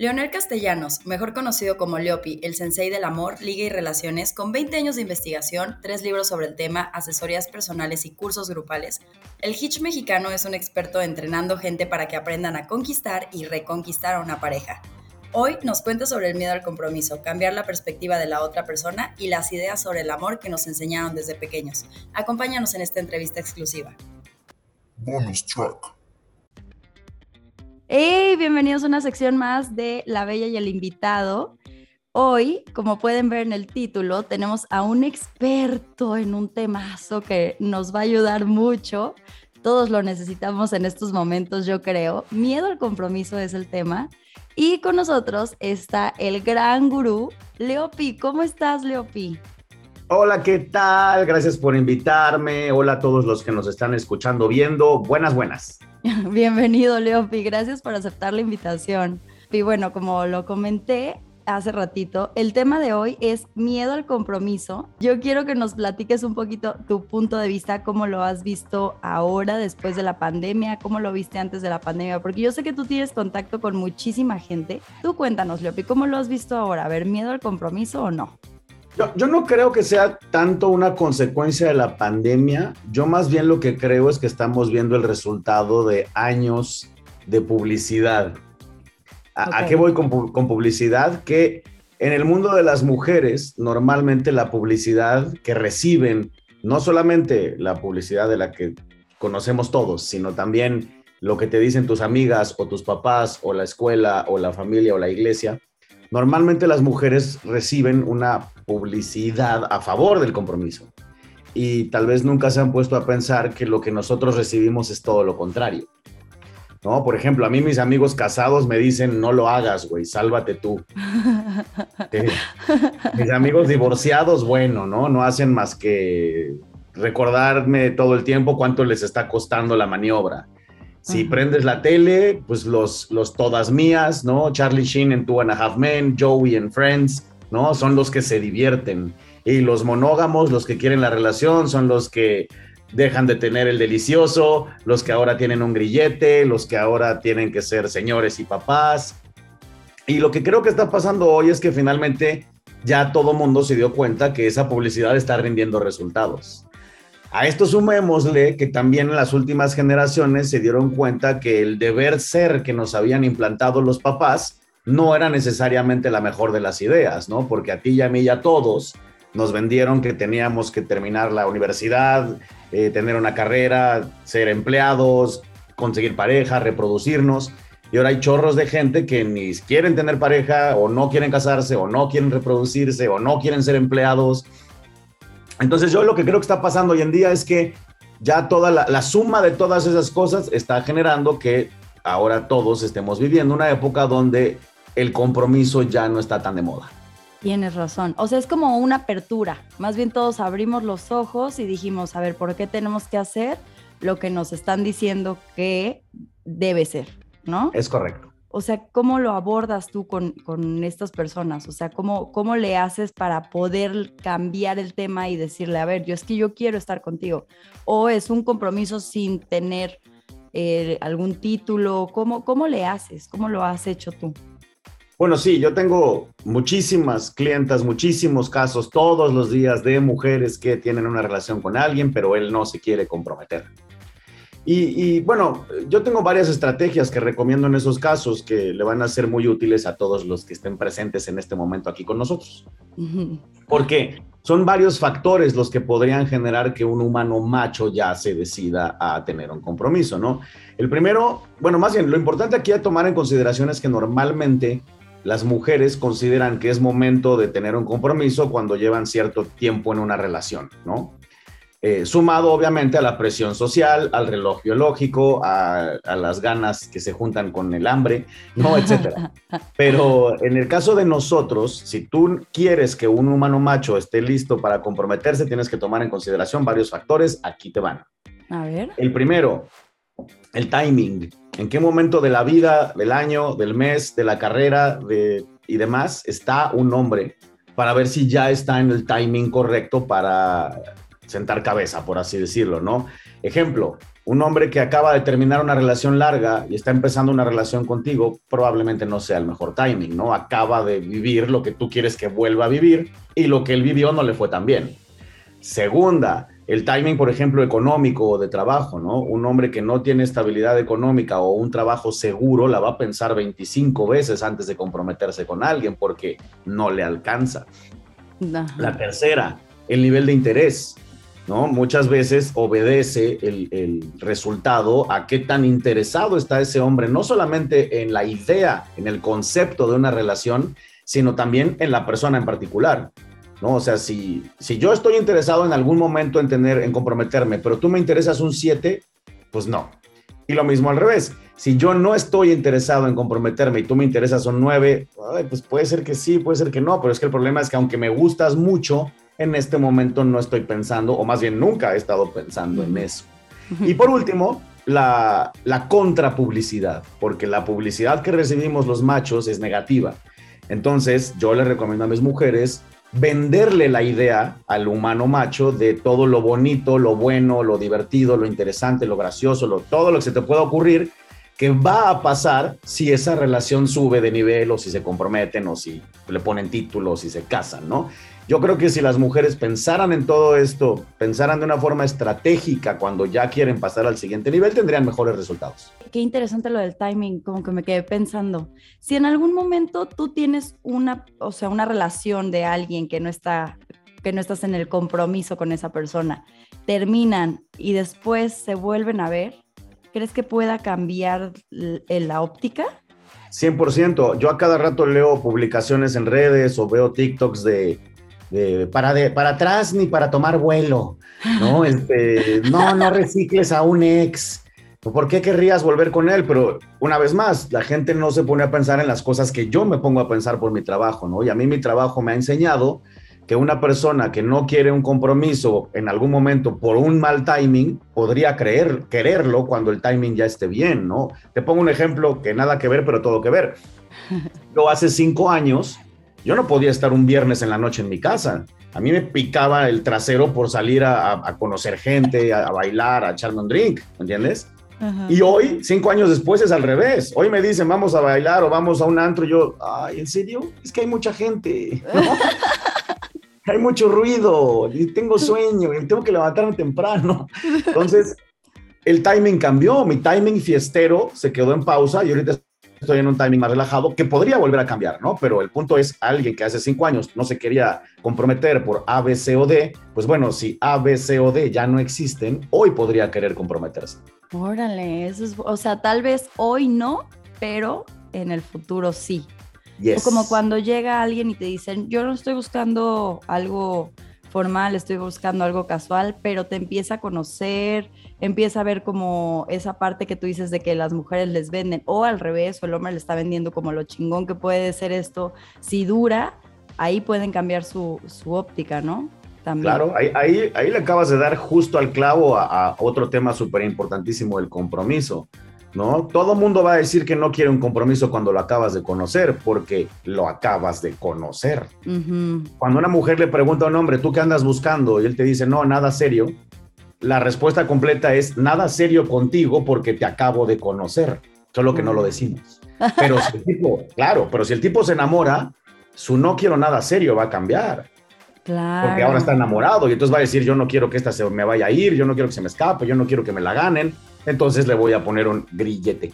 Leonel Castellanos, mejor conocido como Leopi, el sensei del amor, liga y relaciones, con 20 años de investigación, tres libros sobre el tema, asesorías personales y cursos grupales, el Hitch mexicano es un experto entrenando gente para que aprendan a conquistar y reconquistar a una pareja. Hoy nos cuenta sobre el miedo al compromiso, cambiar la perspectiva de la otra persona y las ideas sobre el amor que nos enseñaron desde pequeños. Acompáñanos en esta entrevista exclusiva. Bonus track. Hey, bienvenidos a una sección más de La Bella y el Invitado. Hoy, como pueden ver en el título, tenemos a un experto en un temazo que nos va a ayudar mucho. Todos lo necesitamos en estos momentos, yo creo. Miedo al compromiso es el tema. Y con nosotros está el gran gurú, Leopi. ¿Cómo estás, Leopi? Hola, ¿qué tal? Gracias por invitarme. Hola a todos los que nos están escuchando, viendo. Buenas, buenas. Bienvenido, Leopi. Gracias por aceptar la invitación. Y bueno, como lo comenté hace ratito, el tema de hoy es miedo al compromiso. Yo quiero que nos platiques un poquito tu punto de vista, cómo lo has visto ahora después de la pandemia, cómo lo viste antes de la pandemia, porque yo sé que tú tienes contacto con muchísima gente. Tú cuéntanos, Leopi, ¿cómo lo has visto ahora? A ver, ¿miedo al compromiso o no? Yo, no creo que sea tanto una consecuencia de la pandemia. Yo más bien lo que creo es que estamos viendo el resultado de años de publicidad. ¿A, qué voy con, con, publicidad? Que en el mundo de las mujeres, normalmente la publicidad que reciben, no solamente la publicidad de la que conocemos todos, sino también lo que te dicen tus amigas o tus papás o la escuela o la familia o la iglesia, normalmente las mujeres reciben una publicidad a favor del compromiso. Y tal vez nunca se han puesto a pensar que lo que nosotros recibimos es todo lo contrario. ¿No? Por ejemplo, a mí mis amigos casados me dicen, no lo hagas, güey, sálvate tú. mis amigos divorciados, bueno, ¿no? No hacen más que recordarme todo el tiempo cuánto les está costando la maniobra. Si prendes la tele, pues los, los todas mías, ¿no? Charlie Sheen en Two and a Half Men, Joey en Friends, ¿no? Son los que se divierten. Y los monógamos, los que quieren la relación, son los que dejan de tener el delicioso, los que ahora tienen un grillete, los que ahora tienen que ser señores y papás. Y lo que creo que está pasando hoy es que finalmente ya todo mundo se dio cuenta que esa publicidad está rindiendo resultados. A esto sumémosle que también en las últimas generaciones se dieron cuenta que el deber ser que nos habían implantado los papás no era necesariamente la mejor de las ideas, ¿no? Porque a ti y a mí y a todos nos vendieron que teníamos que terminar la universidad, eh, tener una carrera, ser empleados, conseguir pareja, reproducirnos. Y ahora hay chorros de gente que ni quieren tener pareja o no quieren casarse o no quieren reproducirse o no quieren ser empleados. Entonces yo lo que creo que está pasando hoy en día es que ya toda la, la suma de todas esas cosas está generando que ahora todos estemos viviendo una época donde el compromiso ya no está tan de moda. Tienes razón. O sea, es como una apertura. Más bien todos abrimos los ojos y dijimos, a ver, ¿por qué tenemos que hacer lo que nos están diciendo que debe ser? ¿No? Es correcto. O sea, ¿cómo lo abordas tú con, con estas personas? O sea, ¿cómo, ¿cómo le haces para poder cambiar el tema y decirle, a ver, yo es que yo quiero estar contigo? ¿O es un compromiso sin tener eh, algún título? ¿Cómo, ¿Cómo le haces? ¿Cómo lo has hecho tú? Bueno, sí, yo tengo muchísimas clientas, muchísimos casos todos los días de mujeres que tienen una relación con alguien, pero él no se quiere comprometer. Y, bueno, yo tengo varias estrategias que recomiendo en esos casos que le van a ser muy útiles a todos los que estén presentes en este momento aquí con nosotros. Porque son varios factores los que podrían generar que un humano macho ya se decida a tener un compromiso, ¿no? El primero, bueno, más bien, lo importante aquí a tomar en consideración es que normalmente las mujeres consideran que es momento de tener un compromiso cuando llevan cierto tiempo en una relación, ¿no? Eh, sumado obviamente a la presión social, al reloj biológico, a, las ganas que se juntan con el hambre, ¿no? Etcétera. Pero en el caso de nosotros, si tú quieres que un humano macho esté listo para comprometerse, tienes que tomar en consideración varios factores. Aquí te van. A ver. El primero, el timing en qué momento de la vida, del año, del mes, de la carrera y demás está un hombre para ver si ya está en el timing correcto para sentar cabeza, por así decirlo, ¿no? Ejemplo, un hombre que acaba de terminar una relación larga y está empezando una relación contigo, probablemente no sea el mejor timing, ¿no? Acaba de vivir lo que tú quieres que vuelva a vivir y lo que él vivió no le fue tan bien. Segunda, el timing, por ejemplo, económico o de trabajo, ¿no? Un hombre que no tiene estabilidad económica o un trabajo seguro la va a pensar 25 veces antes de comprometerse con alguien porque no le alcanza. La tercera, el nivel de interés. ¿No? Muchas veces obedece el, resultado a qué tan interesado está ese hombre, no solamente en la idea, en el concepto de una relación, sino también en la persona en particular. ¿no? O sea, si, si yo estoy interesado en algún momento en tener, en comprometerme, pero tú me interesas un 7, pues no. Y lo mismo al revés. Si yo no estoy interesado en comprometerme y tú me interesas un 9, pues puede ser que sí, puede ser que no, pero es que el problema es que aunque me gustas mucho, en este momento no estoy pensando, o más bien nunca he estado pensando en eso. Y por último, la, contrapublicidad, porque la publicidad que recibimos los machos es negativa. Entonces, yo le recomiendo a mis mujeres venderle la idea al humano macho de todo lo bonito, lo bueno, lo divertido, lo interesante, lo gracioso, lo, todo lo que se te pueda ocurrir, que va a pasar si esa relación sube de nivel o si se comprometen o si le ponen títulos, si se casan, ¿no? Yo creo que si las mujeres pensaran en todo esto, pensaran de una forma estratégica cuando ya quieren pasar al siguiente nivel, tendrían mejores resultados. Qué interesante lo del timing, como que me quedé pensando. Si en algún momento tú tienes una, o sea, una relación de alguien que no está que no estás en el compromiso con esa persona, terminan y después se vuelven a ver, ¿crees que pueda cambiar la óptica? 100%. Yo a cada rato leo publicaciones en redes o veo TikToks de para, de, para atrás ni para tomar vuelo, ¿no? Este, no, no recicles a un ex. ¿Por qué querrías volver con él? Pero una vez más, la gente no se pone a pensar en las cosas que yo me pongo a pensar por mi trabajo, ¿no? Y a mí mi trabajo me ha enseñado que una persona que no quiere un compromiso en algún momento por un mal timing podría creer, quererlo cuando el timing ya esté bien, ¿no? Te pongo un ejemplo que nada que ver, pero todo que ver. Yo hace cinco años yo no podía estar un viernes en la noche en mi casa. A mí me picaba el trasero por salir a, conocer gente, a, bailar, a echarme un drink, ¿entiendes? Y hoy, cinco años después, es al revés. Hoy me dicen, vamos a bailar o vamos a un antro. Y yo, ay, ¿en serio? Es que hay mucha gente. hay mucho ruido y tengo sueño y tengo que levantarme temprano. Entonces, el timing cambió. Mi timing fiestero se quedó en pausa y ahorita estoy en un timing más relajado que podría volver a cambiar, ¿no? Pero el punto es alguien que hace cinco años no se quería comprometer por A, B, C o D, pues bueno, si A, B, C o D ya no existen, hoy podría querer comprometerse. Órale, eso es, o sea, tal vez hoy no, pero en el futuro sí. O como cuando llega alguien y te dicen, yo no estoy buscando algo formal, estoy buscando algo casual, pero te empieza a conocer, empieza a ver como esa parte que tú dices de que las mujeres les venden, o al revés, o el hombre le está vendiendo como lo chingón que puede ser esto, si dura, ahí pueden cambiar su, óptica, ¿no? También. Claro, ahí, ahí, ahí, le acabas de dar justo al clavo a, a otro tema súper importantísimo, el compromiso. ¿no? Todo mundo va a decir que no quiere un compromiso cuando lo acabas de conocer, porque lo acabas de conocer. Cuando una mujer le pregunta a un hombre, ¿tú qué andas buscando? Y él te dice, no, nada serio. La respuesta completa es, nada serio contigo porque te acabo de conocer, solo que no lo decimos. Pero si el tipo, claro, pero si el tipo se enamora, su no quiero nada serio va a cambiar. Claro. Porque ahora está enamorado y entonces va a decir, yo no quiero que esta se me vaya a ir, yo no quiero que se me escape, yo no quiero que me la ganen entonces le voy a poner un grillete.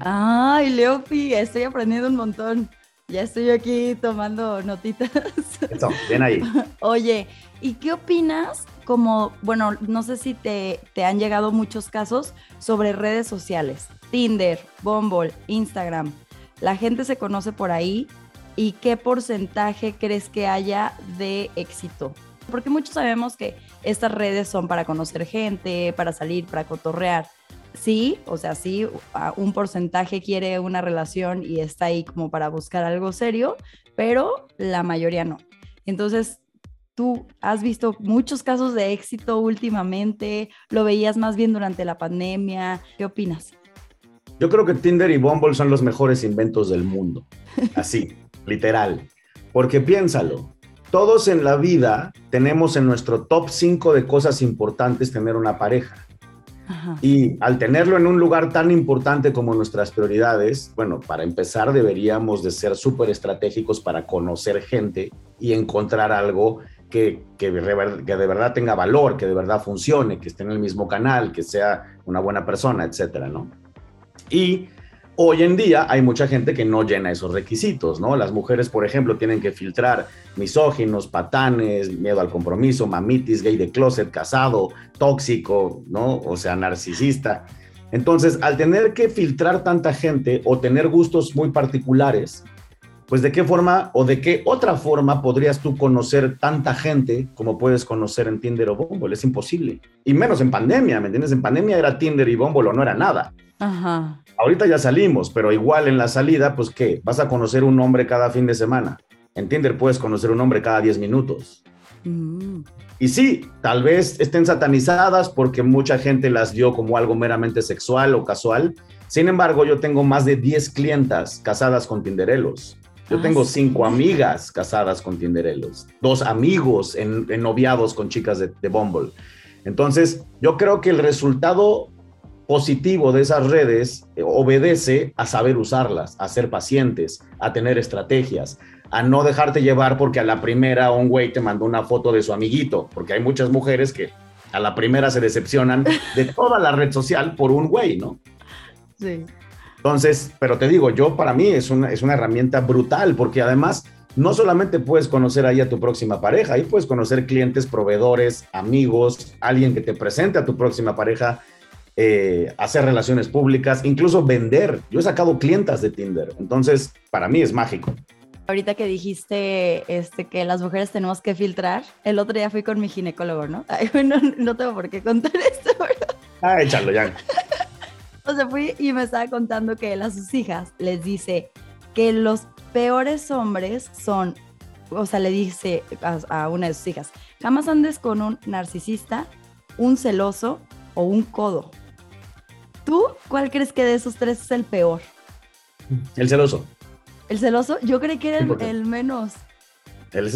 Ay, Leopi, estoy aprendiendo un montón. Ya estoy aquí tomando notitas. Eso, bien ahí. Oye, ¿y qué opinas? Como, bueno, no sé si te, te han llegado muchos casos sobre redes sociales. Tinder, Bumble, Instagram. La gente se conoce por ahí. ¿Y qué porcentaje crees que haya de éxito? Porque muchos sabemos que estas redes son para conocer gente, para salir, para cotorrear. Sí, o sea, sí, un porcentaje quiere una relación y está ahí como para buscar algo serio, pero la mayoría no. Entonces, tú has visto muchos casos de éxito últimamente, lo veías más bien durante la pandemia. ¿Qué opinas? Yo creo que Tinder y Bumble son los mejores inventos del mundo. Así, literal. Porque piénsalo, todos en la vida tenemos en nuestro top 5 de cosas importantes tener una pareja. Y al tenerlo en un lugar tan importante como nuestras prioridades, bueno, para empezar deberíamos de ser súper estratégicos para conocer gente y encontrar algo que, que, de verdad tenga valor, que de verdad funcione, que esté en el mismo canal, que sea una buena persona, etcétera, ¿no? Y Hoy en día hay mucha gente que no llena esos requisitos, ¿no? Las mujeres, por ejemplo, tienen que filtrar misóginos, patanes, miedo al compromiso, mamitis, gay de closet, casado, tóxico, ¿no? O sea, narcisista. Entonces, al tener que filtrar tanta gente o tener gustos muy particulares, pues de qué forma o de qué otra forma podrías tú conocer tanta gente como puedes conocer en Tinder o Bumble. Es imposible. Y menos en pandemia, ¿me entiendes? En pandemia era Tinder y Bumble o no era nada. Ajá. Ahorita ya salimos, pero igual en la salida, pues ¿qué? Vas a conocer un hombre cada fin de semana. En Tinder puedes conocer un hombre cada 10 minutos. Mm. Y sí, tal vez estén satanizadas porque mucha gente las dio como algo meramente sexual o casual. Sin embargo, yo tengo más de 10 clientas casadas con Tinderelos. Yo ah, tengo cinco amigas casadas con Tinderelos, dos amigos en, noviados con chicas de, de Bumble. Entonces, yo creo que el resultado positivo de esas redes eh, obedece a saber usarlas, a ser pacientes, a tener estrategias, a no dejarte llevar porque a la primera un güey te mandó una foto de su amiguito, porque hay muchas mujeres que a la primera se decepcionan de toda la red social por un güey, ¿no? Sí. Entonces, pero te digo, yo para mí es una, es una herramienta brutal porque además no solamente puedes conocer ahí a tu próxima pareja, ahí puedes conocer clientes, proveedores, amigos, alguien que te presente a tu próxima pareja eh, hacer relaciones públicas, incluso vender. Yo he sacado clientas de Tinder, entonces para mí es mágico. Ahorita que dijiste este, que las mujeres tenemos que filtrar, el otro día fui con mi ginecólogo, ¿no? no, tengo por qué contar esto, ¿verdad? Ah, échalo ya. O sea, fui y me estaba contando que él a sus hijas les dice que los peores hombres son, o sea, le dice a, a una de sus hijas, jamás andes con un narcisista, un celoso o un codo. ¿Tú cuál crees que de esos tres es el peor? El celoso. ¿El celoso? Yo creí que era el, menos.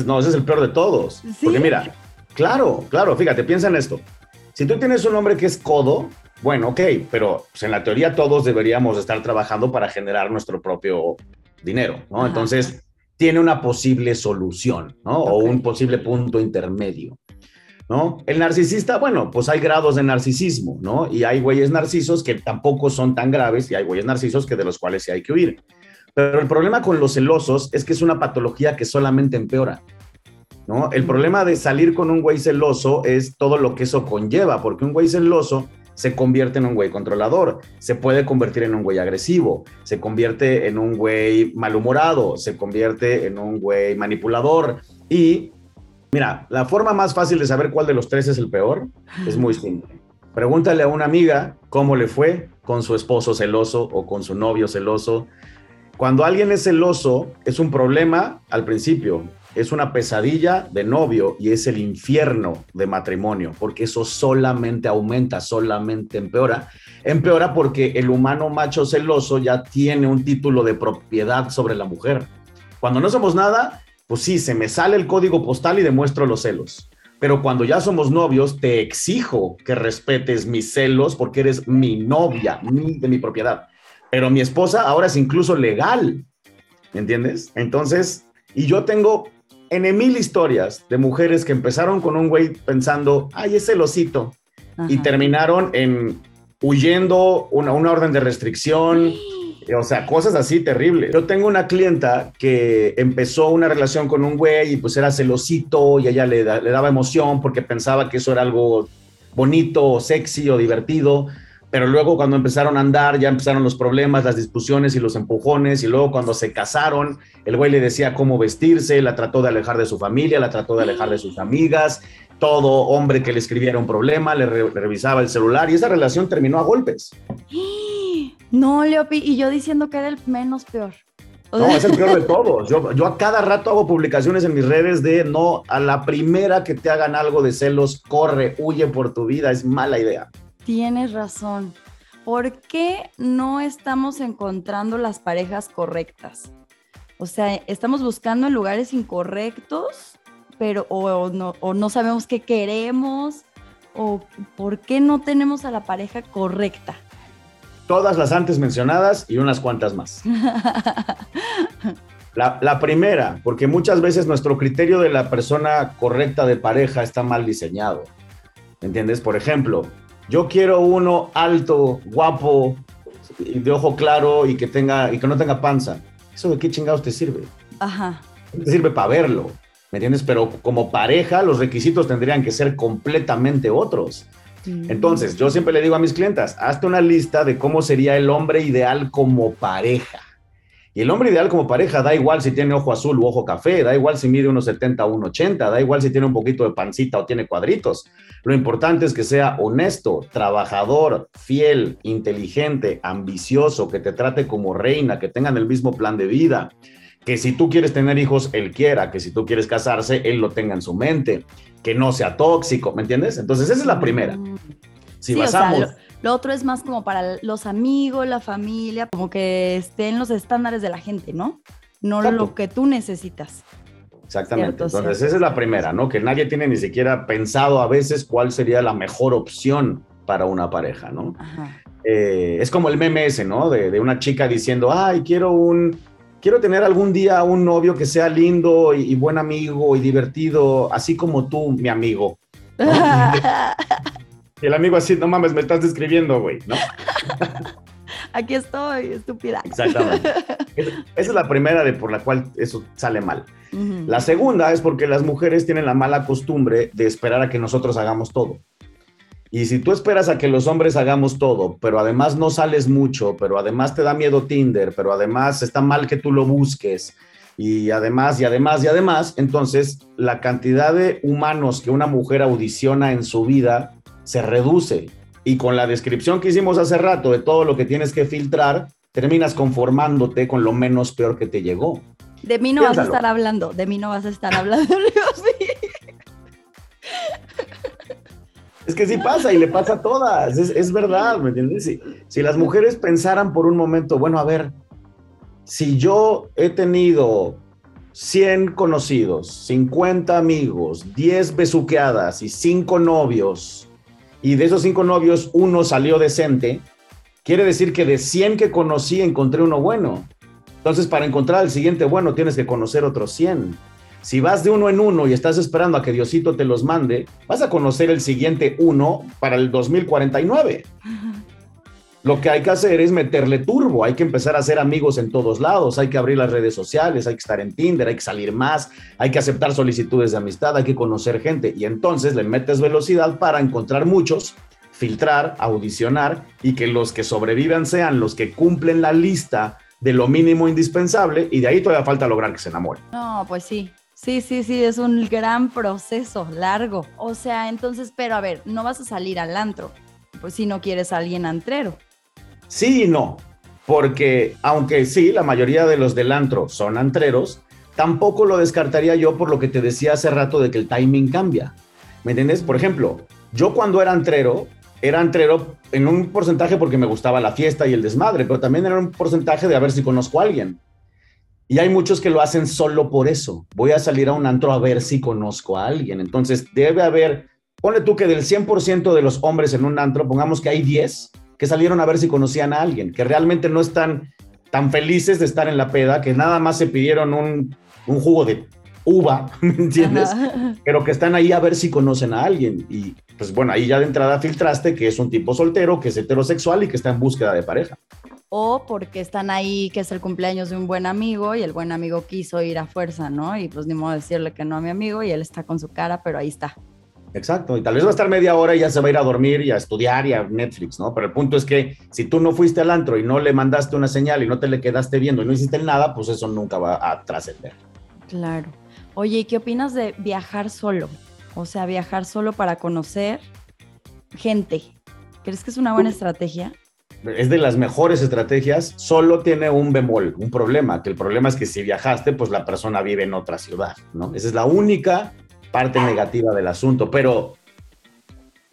no, ese es el peor de todos. Porque mira, claro, claro, fíjate, piensa en esto. Si tú tienes un hombre que es codo, bueno, ok, pero pues, en la teoría todos deberíamos estar trabajando para generar nuestro propio dinero, ¿no? Entonces, tiene una posible solución, ¿no? O un posible punto intermedio. ¿no? El narcisista, bueno, pues hay grados de narcisismo, ¿no? Y hay güeyes narcisos que tampoco son tan graves y hay güeyes narcisos que de los cuales sí hay que huir. Pero el problema con los celosos es que es una patología que solamente empeora, ¿no? El problema de salir con un güey celoso es todo lo que eso conlleva, porque un güey celoso se convierte en un güey controlador, se puede convertir en un güey agresivo, se convierte en un güey malhumorado, se convierte en un güey manipulador y Mira, la forma más fácil de saber cuál de los tres es el peor es muy simple. Pregúntale a una amiga cómo le fue con su esposo celoso o con su novio celoso. Cuando alguien es celoso, es un problema al principio, es una pesadilla de novio y es el infierno de matrimonio, porque eso solamente aumenta, solamente empeora. Empeora porque el humano macho celoso ya tiene un título de propiedad sobre la mujer. Cuando no somos nada, pues sí, se me sale el código postal y demuestro los celos. Pero cuando ya somos novios, te exijo que respetes mis celos porque eres mi novia, de mi propiedad. Pero mi esposa ahora es incluso legal, ¿me entiendes? Entonces, y yo tengo en mil historias de mujeres que empezaron con un güey pensando, ay, es celosito, y terminaron en huyendo una, una orden de restricción. O sea, cosas así terribles. Yo tengo una clienta que empezó una relación con un güey y pues era celosito y ella le, le daba emoción porque pensaba que eso era algo bonito, sexy o divertido. Pero luego cuando empezaron a andar ya empezaron los problemas, las discusiones y los empujones. Y luego cuando se casaron, el güey le decía cómo vestirse, la trató de alejar de su familia, la trató de alejar de sus amigas. Todo hombre que le escribiera un problema, le, le revisaba el celular y esa relación terminó a golpes. No, Leopi, y yo diciendo que era el menos peor. No, es el peor de todos. Yo, yo a cada rato hago publicaciones en mis redes de no, a la primera que te hagan algo de celos, corre, huye por tu vida, es mala idea. Tienes razón. ¿Por qué no estamos encontrando las parejas correctas? O sea, estamos buscando en lugares incorrectos, pero o, no, o no sabemos qué queremos, o por qué no tenemos a la pareja correcta? Todas las antes mencionadas y unas cuantas más. La, primera, porque muchas veces nuestro criterio de la persona correcta de pareja está mal diseñado. ¿Entiendes? Por ejemplo, yo quiero uno alto, guapo, de ojo claro y que tenga y que no tenga panza. ¿Eso de qué chingados te sirve? Ajá. Te sirve para verlo, ¿me entiendes? Pero como pareja, los requisitos tendrían que ser completamente otros. Mm. Entonces, yo siempre le digo a mis clientas, hazte una lista de cómo sería el hombre ideal como pareja. Y el hombre ideal como pareja da igual si tiene ojo azul u ojo café, da igual si mide unos 70 o 1,80, da igual si tiene un poquito de pancita o tiene cuadritos. Lo importante es que sea honesto, trabajador, fiel, inteligente, ambicioso, que te trate como reina, que tengan el mismo plan de vida, que si tú quieres tener hijos, él quiera, que si tú quieres casarse, él lo tenga en su mente, que no sea tóxico, ¿me entiendes? Entonces esa es la primera. Mm. Si basamos... Lo otro es más como para los amigos, la familia, como que estén los estándares de la gente, ¿no? No lo que tú necesitas. Exactamente. Entonces, esa es la primera, ¿no? Que nadie tiene ni siquiera pensado a veces cuál sería la mejor opción para una pareja, ¿no? Eh, es como el meme ese, ¿no? De, una chica diciendo, ay, quiero un, quiero tener algún día un novio que sea lindo y, buen amigo y divertido, así como tú, mi amigo. Y el amigo así, no mames, me estás describiendo, güey, ¿no? Aquí estoy, estúpida. Exactamente. Esa es la primera de por la cual eso sale mal. La segunda es porque las mujeres tienen la mala costumbre de esperar a que nosotros hagamos todo. Y si tú esperas a que los hombres hagamos todo, pero además no sales mucho, pero además te da miedo Tinder, pero además está mal que tú lo busques, y además, y además, y además, entonces la cantidad de humanos que una mujer audiciona en su vida se reduce. Y con la descripción que hicimos hace rato de todo lo que tienes que filtrar, terminas conformándote con lo menos peor que te llegó. De mí no vas a estar hablando, de mí no vas a estar hablando, Es que sí pasa y le pasa a todas, es, verdad, ¿me entiendes? Si, si las mujeres pensaran por un momento, bueno, a ver, si yo he tenido 100 conocidos, 50 amigos, 10 besuqueadas y 5 novios, y de esos cinco novios uno salió decente, quiere decir que de 100 que conocí encontré uno bueno. Entonces, para encontrar el siguiente bueno, tienes que conocer otros 100. Si vas de uno en uno y estás esperando a que Diosito te los mande, vas a conocer el siguiente uno para el 2049. Lo que hay que hacer es meterle turbo, hay que empezar a hacer amigos en todos lados, hay que abrir las redes sociales, hay que estar en Tinder, hay que salir más, hay que aceptar solicitudes de amistad, hay que conocer gente y entonces le metes velocidad para encontrar muchos, filtrar, audicionar y que los que sobrevivan sean los que cumplen la lista de lo mínimo indispensable y de ahí todavía falta lograr que se enamoren. No, pues sí. Sí, sí, sí, es un gran proceso, largo. O sea, entonces, pero a ver, no vas a salir al antro, pues si no quieres a alguien antrero. Sí y no, porque aunque sí, la mayoría de los del antro son antreros, tampoco lo descartaría yo por lo que te decía hace rato de que el timing cambia. ¿Me entiendes? Por ejemplo, yo cuando era antrero, era antrero en un porcentaje porque me gustaba la fiesta y el desmadre, pero también era un porcentaje de a ver si conozco a alguien. Y hay muchos que lo hacen solo por eso. Voy a salir a un antro a ver si conozco a alguien. Entonces debe haber, pone tú que del 100% de los hombres en un antro, pongamos que hay 10 que salieron a ver si conocían a alguien, que realmente no están tan felices de estar en la peda, que nada más se pidieron un, jugo de uva, ¿me entiendes? Pero que están ahí a ver si conocen a alguien. Y pues bueno, ahí ya de entrada filtraste que es un tipo soltero, que es heterosexual y que está en búsqueda de pareja. O porque están ahí, que es el cumpleaños de un buen amigo y el buen amigo quiso ir a fuerza, ¿no? Y pues ni modo decirle que no a mi amigo y él está con su cara, pero ahí está. Exacto, y tal vez va a estar media hora y ya se va a ir a dormir y a estudiar y a Netflix, ¿no? Pero el punto es que si tú no fuiste al antro y no le mandaste una señal y no te le quedaste viendo y no hiciste nada, pues eso nunca va a trascender. Claro. Oye, ¿y qué opinas de viajar solo? O sea, viajar solo para conocer gente. ¿Crees que es una buena estrategia? Es de las mejores estrategias, solo tiene un bemol, un problema, que el problema es que si viajaste, pues la persona vive en otra ciudad, ¿no? Esa es la única parte negativa del asunto, pero,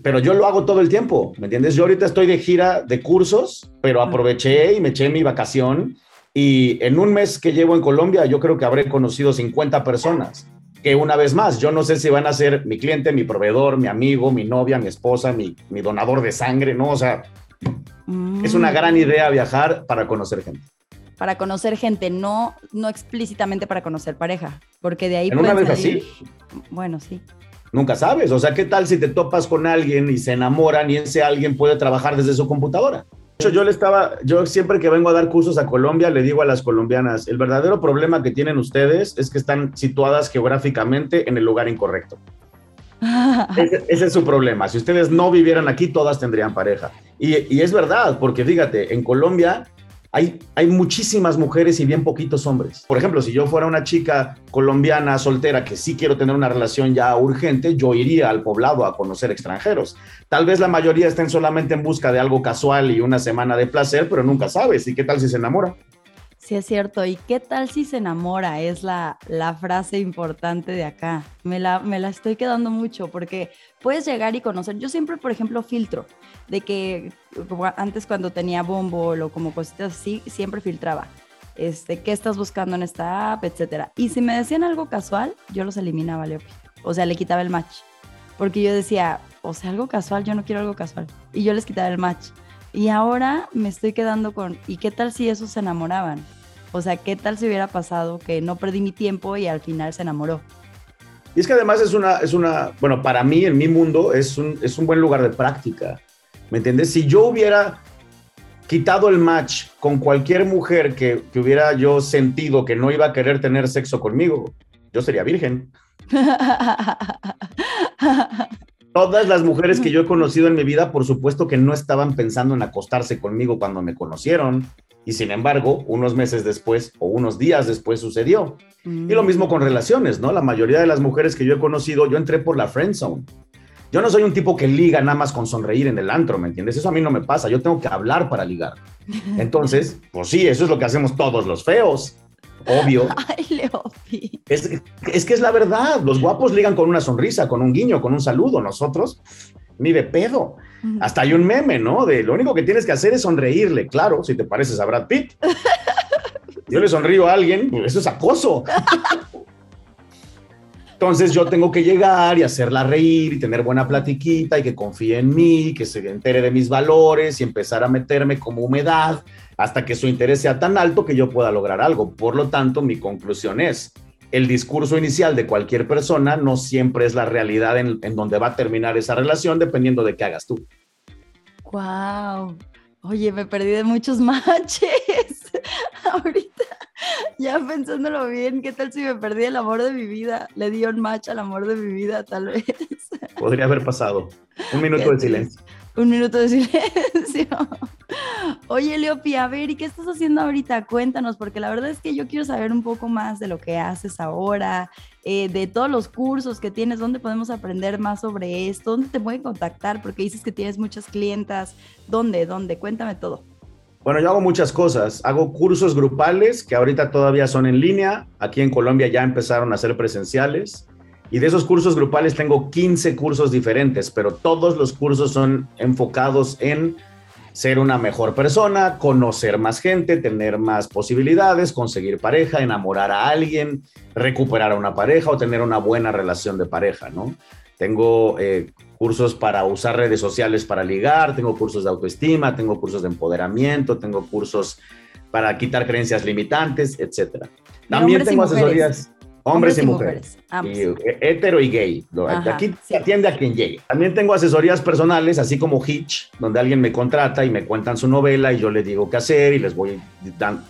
pero yo lo hago todo el tiempo, ¿me entiendes? Yo ahorita estoy de gira de cursos, pero aproveché y me eché mi vacación y en un mes que llevo en Colombia yo creo que habré conocido 50 personas que una vez más, yo no sé si van a ser mi cliente, mi proveedor, mi amigo, mi novia, mi esposa, mi, mi donador de sangre, ¿no? O sea, es una gran mm. idea viajar para conocer gente. Para conocer gente, no, no explícitamente para conocer pareja, porque de ahí... ¿En una vez así? Bueno, sí. Nunca sabes, o sea, ¿qué tal si te topas con alguien y se enamoran y ese alguien puede trabajar desde su computadora? hecho, yo le estaba, yo siempre que vengo a dar cursos a Colombia, le digo a las colombianas, el verdadero problema que tienen ustedes es que están situadas geográficamente en el lugar incorrecto. ese, es su problema. Si ustedes no vivieran aquí, todas tendrían pareja. Y, y es verdad, porque fíjate, en Colombia hay, hay muchísimas mujeres y bien poquitos hombres. Por ejemplo, si yo fuera una chica colombiana soltera que sí quiero tener una relación ya urgente, yo iría al poblado a conocer extranjeros. Tal vez la mayoría estén solamente en busca de algo casual y una semana de placer, pero nunca sabes. ¿Y qué tal si se enamora? Sí, es cierto. ¿Y qué tal si se enamora? Es la, la frase importante de acá. Me la, me la estoy quedando mucho porque puedes llegar y conocer. Yo siempre, por ejemplo, filtro de que antes cuando tenía bombo o como cositas así, siempre filtraba. Este, qué estás buscando en esta app, etcétera. Y si me decían algo casual, yo los eliminaba, Leopi. O sea, le quitaba el match. Porque yo decía, o sea, algo casual, yo no quiero algo casual. Y yo les quitaba el match. Y ahora me estoy quedando con, ¿y qué tal si esos se enamoraban? O sea, ¿qué tal si hubiera pasado que no perdí mi tiempo y al final se enamoró? Y es que además es una, es una, bueno, para mí, en mi mundo, es un, es un buen lugar de práctica. ¿Me entiendes? Si yo hubiera quitado el match con cualquier mujer que, que, hubiera yo sentido que no iba a querer tener sexo conmigo, yo sería virgen. Todas las mujeres que yo he conocido en mi vida, por supuesto que no estaban pensando en acostarse conmigo cuando me conocieron. Y sin embargo, unos meses después o unos días después sucedió. Y lo mismo con relaciones, ¿no? La mayoría de las mujeres que yo he conocido, yo entré por la friend zone. Yo no soy un tipo que liga nada más con sonreír en el antro, ¿me entiendes? Eso a mí no me pasa, yo tengo que hablar para ligar. Entonces, pues sí, eso es lo que hacemos todos los feos. Obvio. Ay, Leopi. Es, es que es la verdad. Los guapos ligan con una sonrisa, con un guiño, con un saludo. Nosotros, ni de pedo. Hasta hay un meme, ¿no? De lo único que tienes que hacer es sonreírle. Claro, si te pareces a Brad Pitt. Yo le sonrío a alguien, pues eso es acoso. Entonces yo tengo que llegar y hacerla reír y tener buena platiquita y que confíe en mí, que se entere de mis valores y empezar a meterme como humedad hasta que su interés sea tan alto que yo pueda lograr algo. Por lo tanto, mi conclusión es, el discurso inicial de cualquier persona no siempre es la realidad en, donde va a terminar esa relación dependiendo de qué hagas tú. Wow. Oye, me perdí de muchos matches. Ahorita, ya pensándolo bien, ¿qué tal si me perdí el amor de mi vida? Le di un match al amor de mi vida, tal vez. Podría haber pasado. Un minuto de silencio. Un minuto de silencio. Oye, Leopi, a ver, ¿y qué estás haciendo ahorita? Cuéntanos, porque la verdad es que yo quiero saber un poco más de lo que haces ahora, eh, de todos los cursos que tienes, dónde podemos aprender más sobre esto, dónde te pueden contactar, porque dices que tienes muchas clientas, ¿dónde? ¿Dónde? Cuéntame todo. Bueno, yo hago muchas cosas. Hago cursos grupales que ahorita todavía son en línea. Aquí en Colombia ya empezaron a ser presenciales. Y de esos cursos grupales tengo 15 cursos diferentes, pero todos los cursos son enfocados en ser una mejor persona, conocer más gente, tener más posibilidades, conseguir pareja, enamorar a alguien, recuperar a una pareja o tener una buena relación de pareja, ¿no? Tengo eh, cursos para usar redes sociales para ligar, tengo cursos de autoestima, tengo cursos de empoderamiento, tengo cursos para quitar creencias limitantes, etcétera. También tengo asesorías Hombres, y, mujeres. Y, eh, hetero y gay. Aquí se atiende a quien llegue. También tengo asesorías personales, así como Hitch, donde alguien me contrata y me cuentan su novela y yo le digo qué hacer y les voy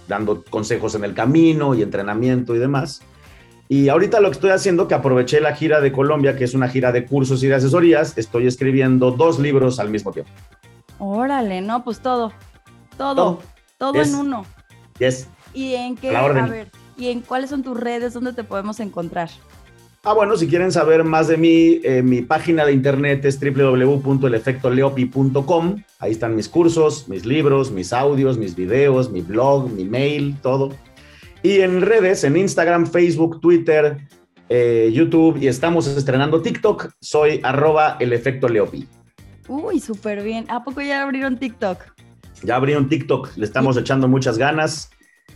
dando consejos en el camino y entrenamiento y demás. Y ahorita lo que estoy haciendo, que aproveché la gira de Colombia, que es una gira de cursos y de asesorías, estoy escribiendo dos libros al mismo tiempo. Órale, no, pues todo. Todo. Todo, en uno. Yes. ¿Y en qué? A, a ver y en cuáles son tus redes donde te podemos encontrar. Ah, bueno, si quieren saber más de mí, eh, mi página de internet es www.elefectoleopi.com. Ahí están mis cursos, mis libros, mis audios, mis videos, mi blog, mi mail, todo. Y en redes, en Instagram, Facebook, Twitter, eh, YouTube y estamos estrenando TikTok, soy arroba el Uy, súper bien. ¿A poco ya abrieron TikTok? Ya abrieron TikTok, le estamos echando muchas ganas.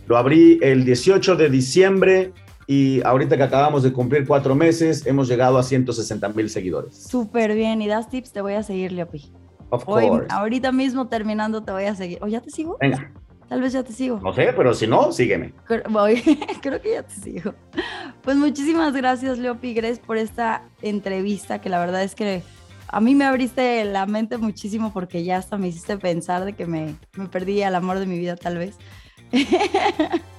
Lo abrí el 18 de diciembre y ahorita que acabamos de cumplir cuatro meses, hemos llegado a 160 mil seguidores. Súper bien. ¿Y das tips? Te voy a seguir, Leopi. Of course. ahorita mismo terminando te voy a seguir. ¿O ya te sigo? Venga. Tal vez ya te sigo. No sé, pero si no, sígueme. Voy, creo que ya te sigo. Pues muchísimas gracias, Leo Pigres, por esta entrevista, que la verdad es que a mí me abriste la mente muchísimo porque ya hasta me hiciste pensar de que me, me perdí al amor de mi vida, tal vez.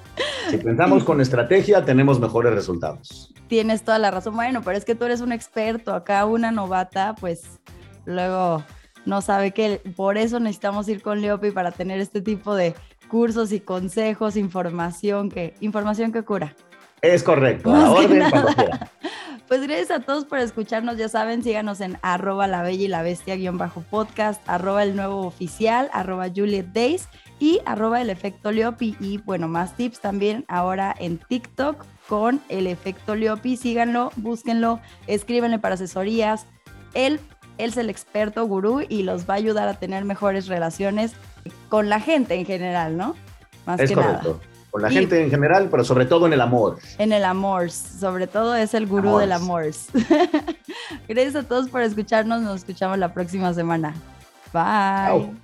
Si pensamos con estrategia, tenemos mejores resultados. Tienes toda la razón. Bueno, pero es que tú eres un experto. Acá una novata, pues luego no sabe que por eso necesitamos ir con Leopi para tener este tipo de cursos y consejos, información que, información que cura. Es correcto, a orden Pues gracias a todos por escucharnos, ya saben, síganos en arroba la bella y la bestia guion bajo podcast, arroba el nuevo oficial, arroba Juliet Days y arroba el efecto Leopi. Y bueno, más tips también ahora en TikTok con el efecto Leopi. Síganlo, búsquenlo, escríbenle para asesorías. Él, él es el experto gurú y los va a ayudar a tener mejores relaciones con la gente en general, ¿no? Más es correcto. Con la gente en general, pero sobre todo en el amor. En el amor, sobre todo es el gurú del amor. Gracias a todos por escucharnos, nos escuchamos la próxima semana. Bye.